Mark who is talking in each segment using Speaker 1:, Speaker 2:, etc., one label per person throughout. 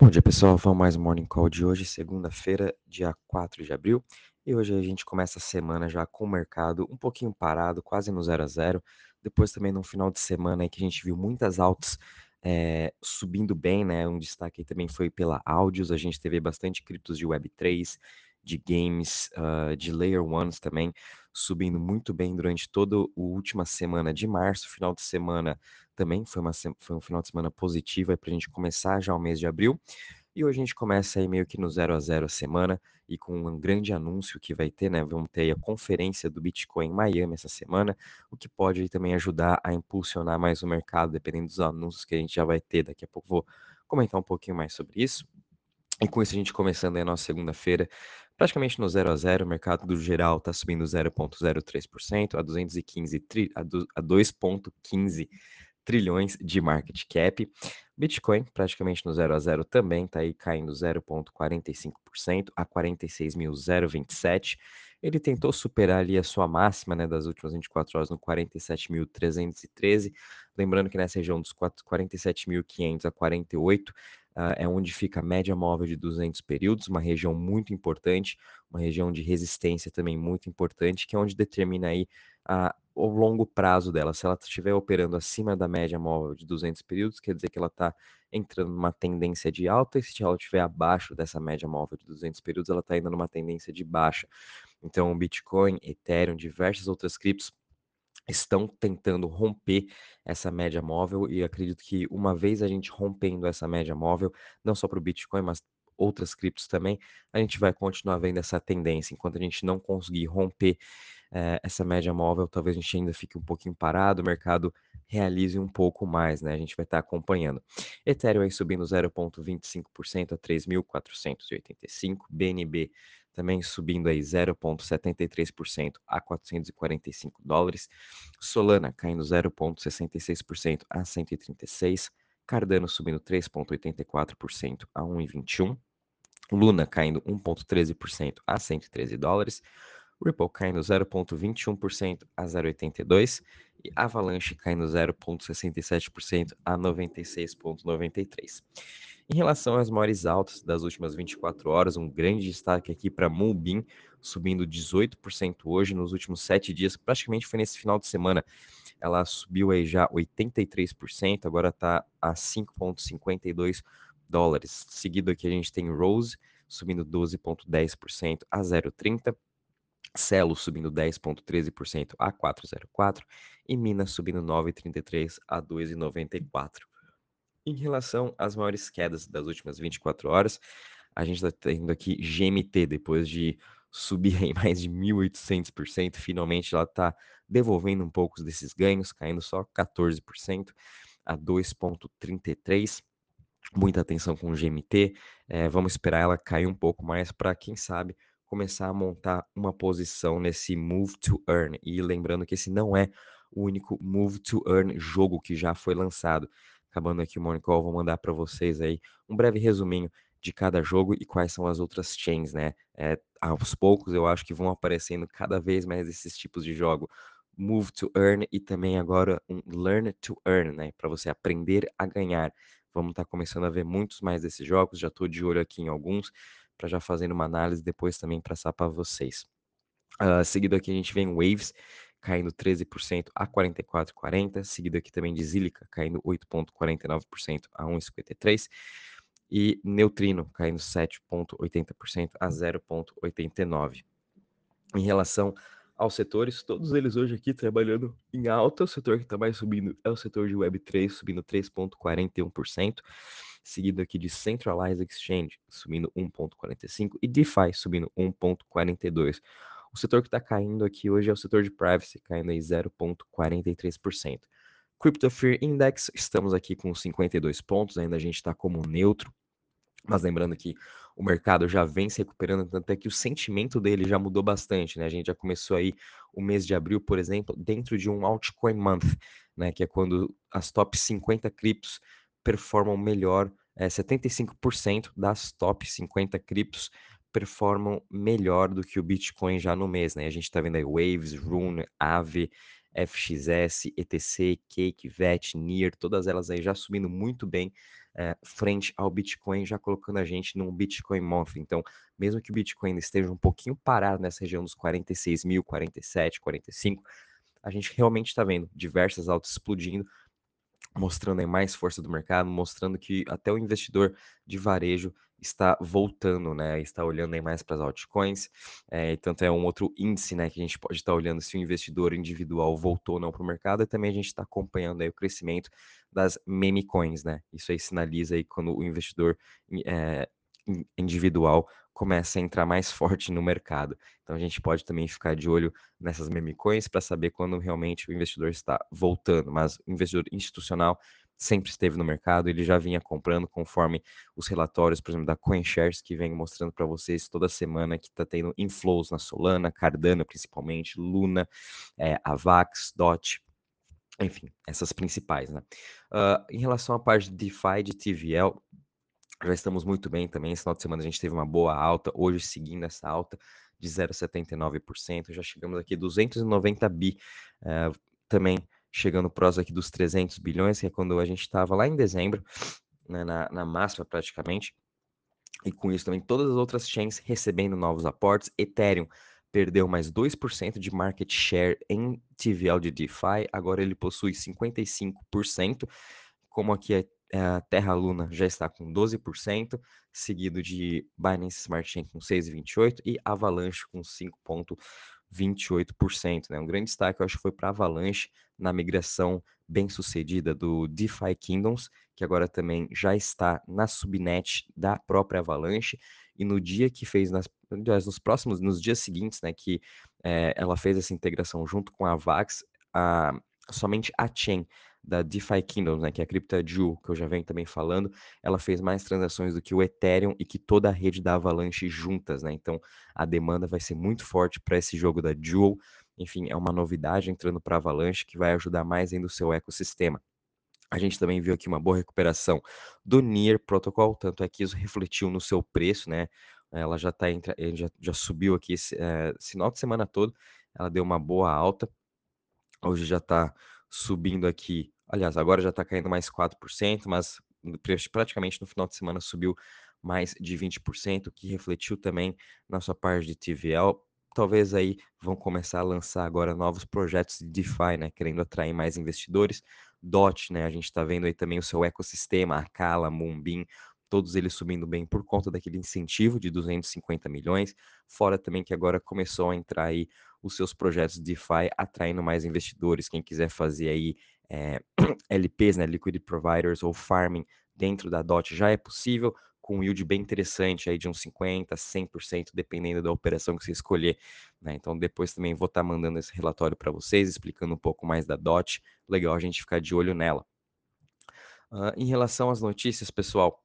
Speaker 1: Bom dia, pessoal. Vamos mais um Morning Call de hoje, segunda-feira, dia 4 de abril. E hoje a gente começa a semana já com o mercado um pouquinho parado, quase no 0 a 0. Depois também num final de semana aí que a gente viu muitas altas é, subindo bem, né? Um destaque também foi pela áudios. A gente teve bastante criptos de Web3, de games, uh, de Layer Ones também, subindo muito bem durante toda a última semana de março, final de semana também foi, uma, foi um final de semana positivo para a gente começar já o mês de abril. E hoje a gente começa aí meio que no 0 a 0 a semana e com um grande anúncio que vai ter, né? Vamos ter a conferência do Bitcoin em Miami essa semana, o que pode também ajudar a impulsionar mais o mercado, dependendo dos anúncios que a gente já vai ter. Daqui a pouco vou comentar um pouquinho mais sobre isso. E com isso a gente começando aí a nossa segunda-feira, praticamente no 0 a 0, o mercado do geral está subindo 0,03% a 215 tri, a 2,15 trilhões de market cap. Bitcoin, praticamente no 0 a 0 também, está aí caindo 0,45% a 46.027. Ele tentou superar ali a sua máxima né, das últimas 24 horas no 47.313. Lembrando que nessa região dos 47.500 a 48 Uh, é onde fica a média móvel de 200 períodos, uma região muito importante, uma região de resistência também muito importante, que é onde determina aí uh, o longo prazo dela. Se ela estiver operando acima da média móvel de 200 períodos, quer dizer que ela está entrando numa tendência de alta, e se ela estiver abaixo dessa média móvel de 200 períodos, ela está indo numa tendência de baixa. Então, o Bitcoin, Ethereum, diversas outras criptos estão tentando romper essa média móvel e acredito que uma vez a gente rompendo essa média móvel, não só para o Bitcoin, mas outras criptos também, a gente vai continuar vendo essa tendência. Enquanto a gente não conseguir romper eh, essa média móvel, talvez a gente ainda fique um pouquinho parado, o mercado realize um pouco mais, né? A gente vai estar acompanhando. Ethereum aí subindo 0,25% a 3.485, BNB também subindo aí 0,73% a 445 dólares. Solana caindo 0,66% a 136. Cardano subindo 3,84% a 1,21. Luna caindo 1,13% a 113 dólares. Ripple caindo 0,21% a 0,82 e Avalanche caindo 0,67% a 96,93. Em relação às maiores altas das últimas 24 horas, um grande destaque aqui para Mulbin, subindo 18% hoje nos últimos sete dias, praticamente foi nesse final de semana. Ela subiu aí já 83%, agora está a 5,52 dólares. Seguido aqui a gente tem Rose subindo 12,10% a 0,30. Celo subindo 10,13% a 4,04 e Minas subindo 9,33 a 2,94. Em relação às maiores quedas das últimas 24 horas, a gente está tendo aqui GMT, depois de subir em mais de 1.800%, finalmente ela está devolvendo um pouco desses ganhos, caindo só 14% a 2,33%. Muita atenção com o GMT, é, vamos esperar ela cair um pouco mais para, quem sabe, começar a montar uma posição nesse Move to Earn. E lembrando que esse não é o único Move to Earn jogo que já foi lançado acabando aqui o Morning Call, vou mandar para vocês aí um breve resuminho de cada jogo e quais são as outras chains, né? É, aos poucos eu acho que vão aparecendo cada vez mais esses tipos de jogo. Move to Earn e também agora um Learn to Earn, né? Para você aprender a ganhar. Vamos estar tá começando a ver muitos mais desses jogos, já estou de olho aqui em alguns, para já fazendo uma análise depois também passar para vocês. Uh, seguido aqui a gente vem Waves, caindo 13% a 44,40, seguido aqui também de Zilica, caindo 8,49% a 1,53, e Neutrino, caindo 7,80% a 0,89. Em relação aos setores, todos eles hoje aqui trabalhando em alta. O setor que está mais subindo é o setor de Web3, subindo 3,41%, seguido aqui de Centralized Exchange, subindo 1,45%, e DeFi, subindo 1,42%. O setor que está caindo aqui hoje é o setor de privacy, caindo aí 0,43%. Crypto Fear Index, estamos aqui com 52 pontos, ainda a gente está como neutro, mas lembrando que o mercado já vem se recuperando, tanto é que o sentimento dele já mudou bastante, né? A gente já começou aí o mês de abril, por exemplo, dentro de um altcoin month, né? Que é quando as top 50 criptos performam melhor, é, 75% das top 50 criptos performam melhor do que o Bitcoin já no mês, né? A gente está vendo aí Waves, Rune, Aave, FXS, ETC, Cake, VET, NIR, todas elas aí já subindo muito bem é, frente ao Bitcoin, já colocando a gente num Bitcoin Monthly. Então, mesmo que o Bitcoin esteja um pouquinho parado nessa região dos 46 mil, 47, 45, a gente realmente está vendo diversas altas explodindo, mostrando aí mais força do mercado, mostrando que até o investidor de varejo está voltando, né? Está olhando aí mais para as altcoins, é, tanto é um outro índice, né? Que a gente pode estar olhando se o investidor individual voltou ou não para o mercado, e também a gente está acompanhando aí o crescimento das meme coins, né? Isso aí sinaliza aí quando o investidor é, individual começa a entrar mais forte no mercado. Então a gente pode também ficar de olho nessas meme coins para saber quando realmente o investidor está voltando, mas o investidor institucional sempre esteve no mercado, ele já vinha comprando conforme os relatórios, por exemplo, da CoinShares, que vem mostrando para vocês toda semana que está tendo inflows na Solana, Cardano principalmente, Luna, é, Avax, DOT, enfim, essas principais, né? Uh, em relação à parte de DeFi de TVL, já estamos muito bem também. Esse final de semana a gente teve uma boa alta, hoje seguindo essa alta de 0,79%, já chegamos aqui a 290 bi, uh, também chegando próximo aqui dos 300 bilhões, que é quando a gente estava lá em dezembro, né, na, na máxima praticamente, e com isso também todas as outras chains recebendo novos aportes, Ethereum perdeu mais 2% de market share em TVL de DeFi, agora ele possui 55%, como aqui é a Terra Luna já está com 12%, seguido de Binance Smart Chain com 6,28% e Avalanche com 5,28%. Né? Um grande destaque, eu acho, foi para Avalanche na migração bem sucedida do DeFi Kingdoms, que agora também já está na subnet da própria Avalanche, e no dia que fez, nas, nos próximos, nos dias seguintes, né, que é, ela fez essa integração junto com a Vax, a, somente a chain da DeFi Kingdoms, né, que é a CryptoJewel, que eu já venho também falando, ela fez mais transações do que o Ethereum e que toda a rede da Avalanche juntas, né? Então a demanda vai ser muito forte para esse jogo da Jewel. Enfim, é uma novidade entrando para a Avalanche que vai ajudar mais ainda o seu ecossistema. A gente também viu aqui uma boa recuperação do NIR Protocol, tanto é que isso refletiu no seu preço, né? Ela já tá entre, eh, já, já subiu aqui esse, é, esse final de semana todo, ela deu uma boa alta. Hoje já está subindo aqui, aliás, agora já está caindo mais 4%, mas praticamente no final de semana subiu mais de 20%, que refletiu também na sua parte de TVL. Talvez aí vão começar a lançar agora novos projetos de DeFi, né, querendo atrair mais investidores. DOT, né? A gente está vendo aí também o seu ecossistema, Arcala, Moonbeam, todos eles subindo bem por conta daquele incentivo de 250 milhões, fora também que agora começou a entrar aí os seus projetos DeFi atraindo mais investidores, quem quiser fazer aí é, eh, LPs, né, Liquidity Providers ou Farming dentro da DOT já é possível, com um yield bem interessante aí de uns 50%, 100%, dependendo da operação que você escolher. Né? Então depois também vou estar tá mandando esse relatório para vocês, explicando um pouco mais da DOT. Legal a gente ficar de olho nela. Uh, em relação às notícias, pessoal,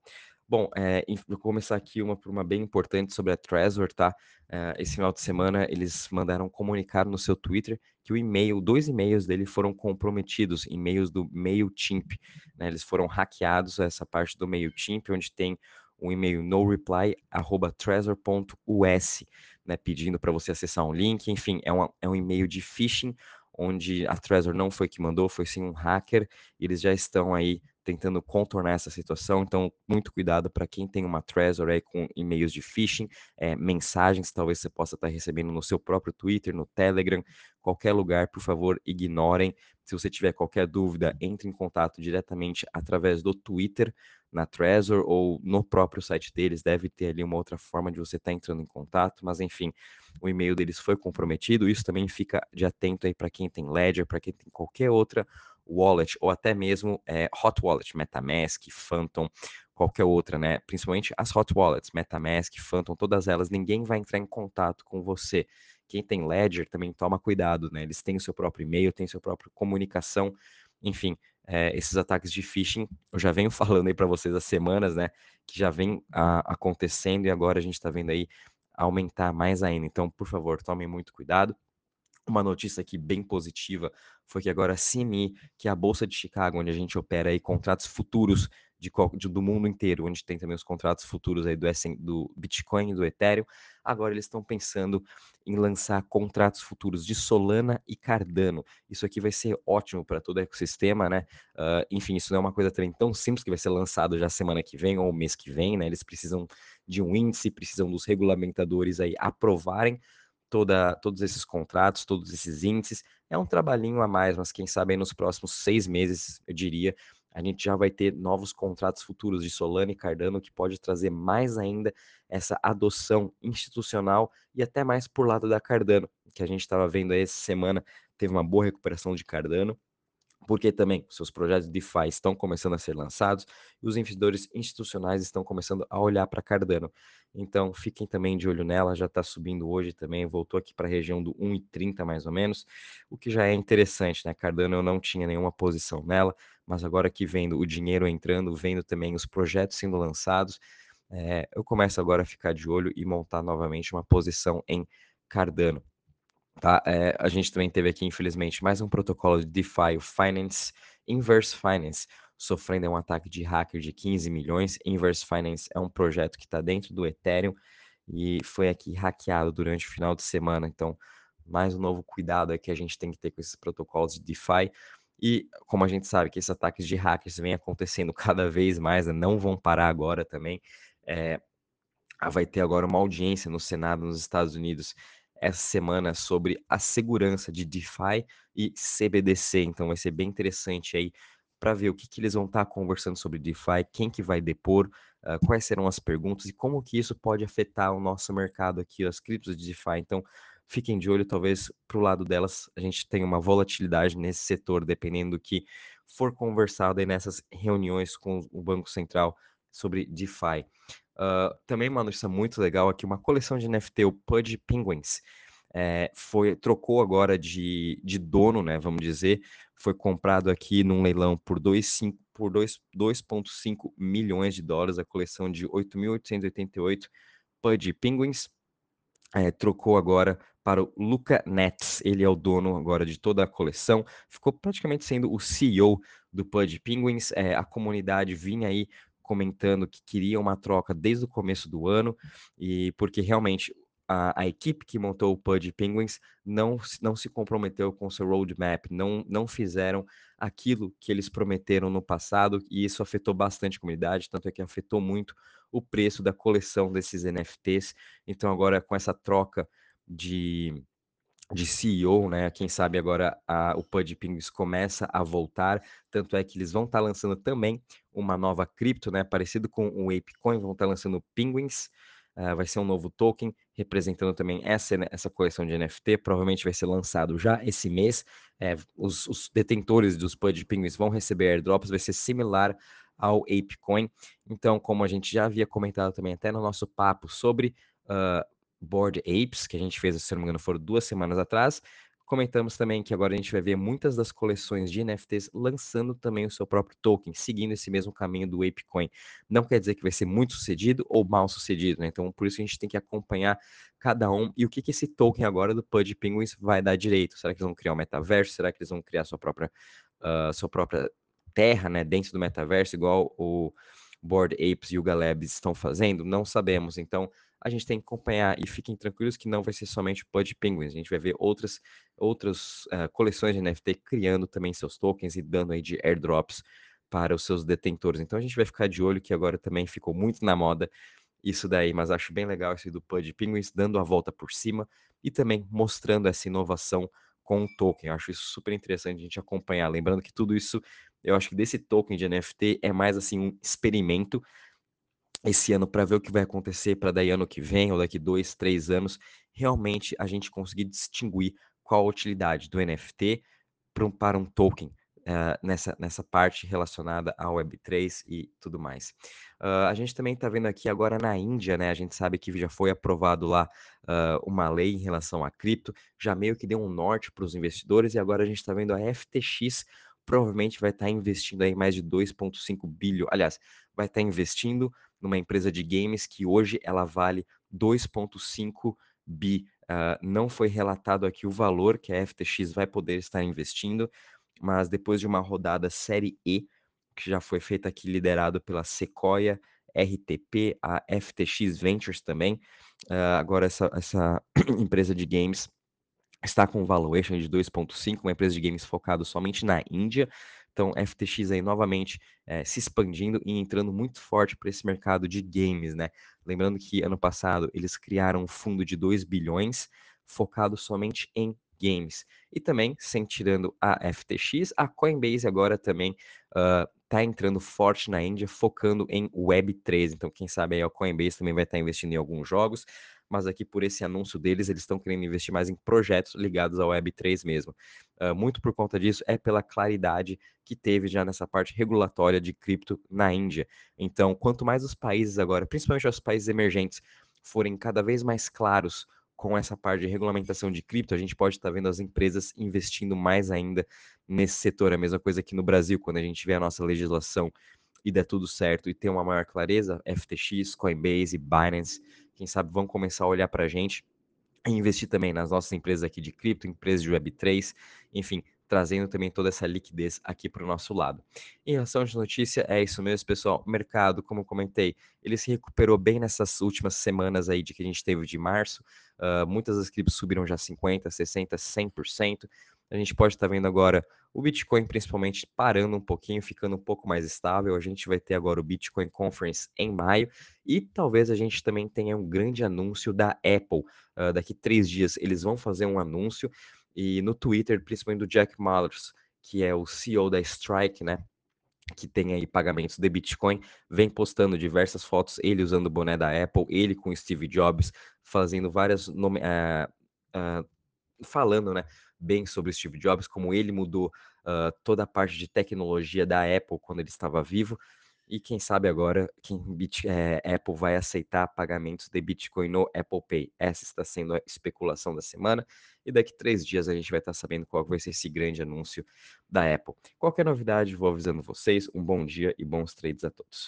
Speaker 1: Bom, é, vou começar aqui uma por uma bem importante sobre a Trezor, tá? É, esse final de semana eles mandaram comunicado no seu Twitter que o e-mail, dois e-mails dele foram comprometidos, e-mails do MailChimp, né? Eles foram hackeados, essa parte do MailChimp, onde tem um e-mail noreply@trezor.us, né, pedindo para você acessar um link, enfim, é, uma, é um e-mail de phishing onde a Trezor não foi que mandou, foi sim um hacker, e eles já estão aí tentando contornar essa situação, então muito cuidado para quem tem uma Trezor aí com e-mails de phishing, é, mensagens talvez você possa estar tá recebendo no seu próprio Twitter, no Telegram, qualquer lugar, por favor, ignorem. Se você tiver qualquer dúvida, entre em contato diretamente através do Twitter, na Trezor ou no próprio site deles, deve ter ali uma outra forma de você estar tá entrando em contato, mas enfim, o e-mail deles foi comprometido, isso também fica de atento aí para quem tem Ledger, para quem tem qualquer outra wallet ou até mesmo é, hot wallet, MetaMask, Phantom, qualquer outra, né? Principalmente as hot wallets, MetaMask, Phantom, todas elas, ninguém vai entrar em contato com você. Quem tem Ledger também toma cuidado, né? Eles têm o seu próprio e-mail, têm sua própria comunicação, enfim, é, esses ataques de phishing, eu já venho falando aí para vocês há semanas, né? Que já vem a, acontecendo e agora a gente está vendo aí aumentar mais ainda. Então, por favor, tomem muito cuidado. Uma notícia aqui bem positiva foi que agora a CME, que é a Bolsa de Chicago, onde a gente opera aí contratos futuros de, de, do mundo inteiro, onde tem também os contratos futuros aí do, do Bitcoin e do Ethereum. Agora eles estão pensando em lançar contratos futuros de Solana e Cardano. Isso aqui vai ser ótimo para todo o ecossistema, né? Uh, enfim, isso não é uma coisa também tão simples que vai ser lançado já semana que vem ou mês que vem, né? Eles precisam de um índice, precisam dos regulamentadores aí aprovarem toda, todos esses contratos, todos esses índices. É um trabalhinho a mais, mas quem sabe nos próximos seis meses, eu diria, a gente já vai ter novos contratos futuros de Solana e Cardano que pode trazer mais ainda essa adoção institucional e até mais por lado da Cardano, que a gente estava vendo aí essa semana, teve uma boa recuperação de Cardano, porque também seus projetos de DeFi estão começando a ser lançados e os investidores institucionais estão começando a olhar para Cardano. Então, fiquem também de olho nela, já está subindo hoje também, voltou aqui para a região do 1,30 mais ou menos, o que já é interessante, né? Cardano eu não tinha nenhuma posição nela, mas agora que vendo o dinheiro entrando, vendo também os projetos sendo lançados, é, eu começo agora a ficar de olho e montar novamente uma posição em Cardano. Tá? É, a gente também teve aqui, infelizmente, mais um protocolo de DeFi, o Finance, Inverse Finance, sofrendo um ataque de hacker de 15 milhões. Inverse Finance é um projeto que está dentro do Ethereum e foi aqui hackeado durante o final de semana. Então, mais um novo cuidado é que a gente tem que ter com esses protocolos de DeFi. E como a gente sabe que esses ataques de hackers vêm acontecendo cada vez mais, né? não vão parar agora também. É, vai ter agora uma audiência no Senado nos Estados Unidos essa semana sobre a segurança de DeFi e CBDC. Então vai ser bem interessante aí para ver o que, que eles vão estar tá conversando sobre DeFi, quem que vai depor, uh, quais serão as perguntas e como que isso pode afetar o nosso mercado aqui, as criptos de DeFi. Então fiquem de olho, talvez para o lado delas a gente tenha uma volatilidade nesse setor, dependendo do que for conversado aí nessas reuniões com o Banco Central sobre DeFi. Uh, também uma notícia muito legal aqui, uma coleção de NFT, o Pudge Penguins, é, foi trocou agora de, de dono, né? Vamos dizer, foi comprado aqui num leilão por 2,5 por 2,5 milhões de dólares, a coleção de 8.888 Pudge Penguins. É, trocou agora para o Luca Nets. Ele é o dono agora de toda a coleção. Ficou praticamente sendo o CEO do Pudge Penguins. É, a comunidade vinha aí comentando que queria uma troca desde o começo do ano, e porque realmente a, a, equipe que montou o Pudge Penguins não, não se comprometeu com seu roadmap, não, não fizeram aquilo que eles prometeram no passado, e isso afetou bastante a comunidade, tanto é que afetou muito o preço da coleção desses NFTs. Então, agora com essa troca de, de CEO, né? Quem sabe agora a, o Pud Penguins começa a voltar, tanto é que eles vão estar tá lançando também uma nova cripto, né? Parecido com o ApeCoin, vão estar tá lançando Penguins, uh, vai ser um novo token representando também essa, né, essa coleção de NFT, provavelmente vai ser lançado já esse mês. É, os, os, detentores dos Pud Penguins vão receber airdrops, vai ser similar ao ApeCoin. Então, como a gente já havia comentado também até no nosso papo sobre uh, Board Apes, que a gente fez, se não me engano, foram duas semanas atrás. Comentamos também que agora a gente vai ver muitas das coleções de NFTs lançando também o seu próprio token, seguindo esse mesmo caminho do ApeCoin. Não quer dizer que vai ser muito sucedido ou mal sucedido, né? Então, por isso a gente tem que acompanhar cada um e o que, que esse token agora do Pud Penguins vai dar direito. Será que eles vão criar um metaverso? Será que eles vão criar sua própria, uh, sua própria terra, né, dentro do metaverso, igual o Board Apes e o Galabs estão fazendo? Não sabemos. Então, a gente tem que acompanhar e fiquem tranquilos que não vai ser somente o Penguins, a gente vai ver outras, outras uh, coleções de NFT criando também seus tokens e dando aí de airdrops para os seus detentores. Então a gente vai ficar de olho que agora também ficou muito na moda isso daí, mas acho bem legal esse do Pud Penguins dando a volta por cima e também mostrando essa inovação com o token. Acho isso super interessante a gente acompanhar. Lembrando que tudo isso, eu acho que desse token de NFT é mais assim um experimento esse ano para ver o que vai acontecer para daí ano que vem ou daqui dois, três anos, realmente a gente conseguir distinguir qual a utilidade do NFT para um, para um token uh, nessa, nessa parte relacionada à Web3 e tudo mais. Uh, a gente também está vendo aqui agora na Índia, né? A gente sabe que já foi aprovado lá uh, uma lei em relação a cripto, já meio que deu um norte para os investidores, e agora a gente está vendo a FTX provavelmente vai estar tá investindo aí mais de 2,5 bilhões. Aliás, vai estar tá investindo numa empresa de games que hoje ela vale 2,5 bi. Uh, não foi relatado aqui o valor que a FTX vai poder estar investindo, mas depois de uma rodada série E, que já foi feito aqui liderado pela Sequoia, RTP, a FTX Ventures também. Hã, agora essa essa empresa de games está com um valuation de 2.5, uma empresa de games focado somente na Índia. Então, FTX aí novamente, eh, se expandindo e entrando muito forte para esse mercado de games, né. Lembrando que ano passado eles criaram um fundo de 2.000.000.000 focado somente em games. E também, sem tirando a FTX, a Coinbase agora também, tá entrando forte na Índia, focando em Web3. Então, quem sabe aí a Coinbase também vai estar investindo em alguns jogos, mas aqui por esse anúncio deles, eles estão querendo investir mais em projetos ligados ao Web3 mesmo. Hã, muito por conta disso, é pela claridade que teve já nessa parte regulatória de cripto na Índia. Então, quanto mais os países agora, principalmente os países emergentes, forem cada vez mais claros com essa parte de regulamentação de cripto, a gente pode estar vendo as empresas investindo mais ainda nesse setor. A mesma coisa aqui no Brasil, quando a gente vê a nossa legislação e der tudo certo e ter uma maior clareza, FTX, Coinbase, Binance, quem sabe vão começar a olhar pra gente e investir também nas nossas empresas aqui de cripto, empresas de Web3, enfim, trazendo também toda essa liquidez aqui para o nosso lado. Em relação de notícia, é isso mesmo, pessoal. O mercado, como comentei, ele se recuperou bem nessas últimas semanas aí de que a gente teve de março. Hã, muitas das criptos subiram já 50, 60, 100%. A gente pode estar vendo agora o Bitcoin principalmente parando um pouquinho, ficando um pouco mais estável. A gente vai ter agora o Bitcoin Conference em maio e talvez a gente também tenha um grande anúncio da Apple. Hã, daqui 3 dias eles vão fazer um anúncio e no Twitter, principalmente do Jack Mallers, que é o CEO da Strike, né, que tem aí pagamentos de Bitcoin, vem postando diversas fotos, ele usando o boné da Apple, ele com Steve Jobs, fazendo várias nome eh, hã, falando, né, bem sobre Steve Jobs, como ele mudou, hã, toda a parte de tecnologia da Apple quando ele estava vivo. E quem sabe agora quem bit eh, Apple vai aceitar pagamentos de Bitcoin no Apple Pay. Essa está sendo a especulação da semana e daqui 3 dias a gente vai estar sabendo qual vai ser esse grande anúncio da Apple. Qualquer novidade, vou avisando vocês. Um bom dia e bons trades a todos.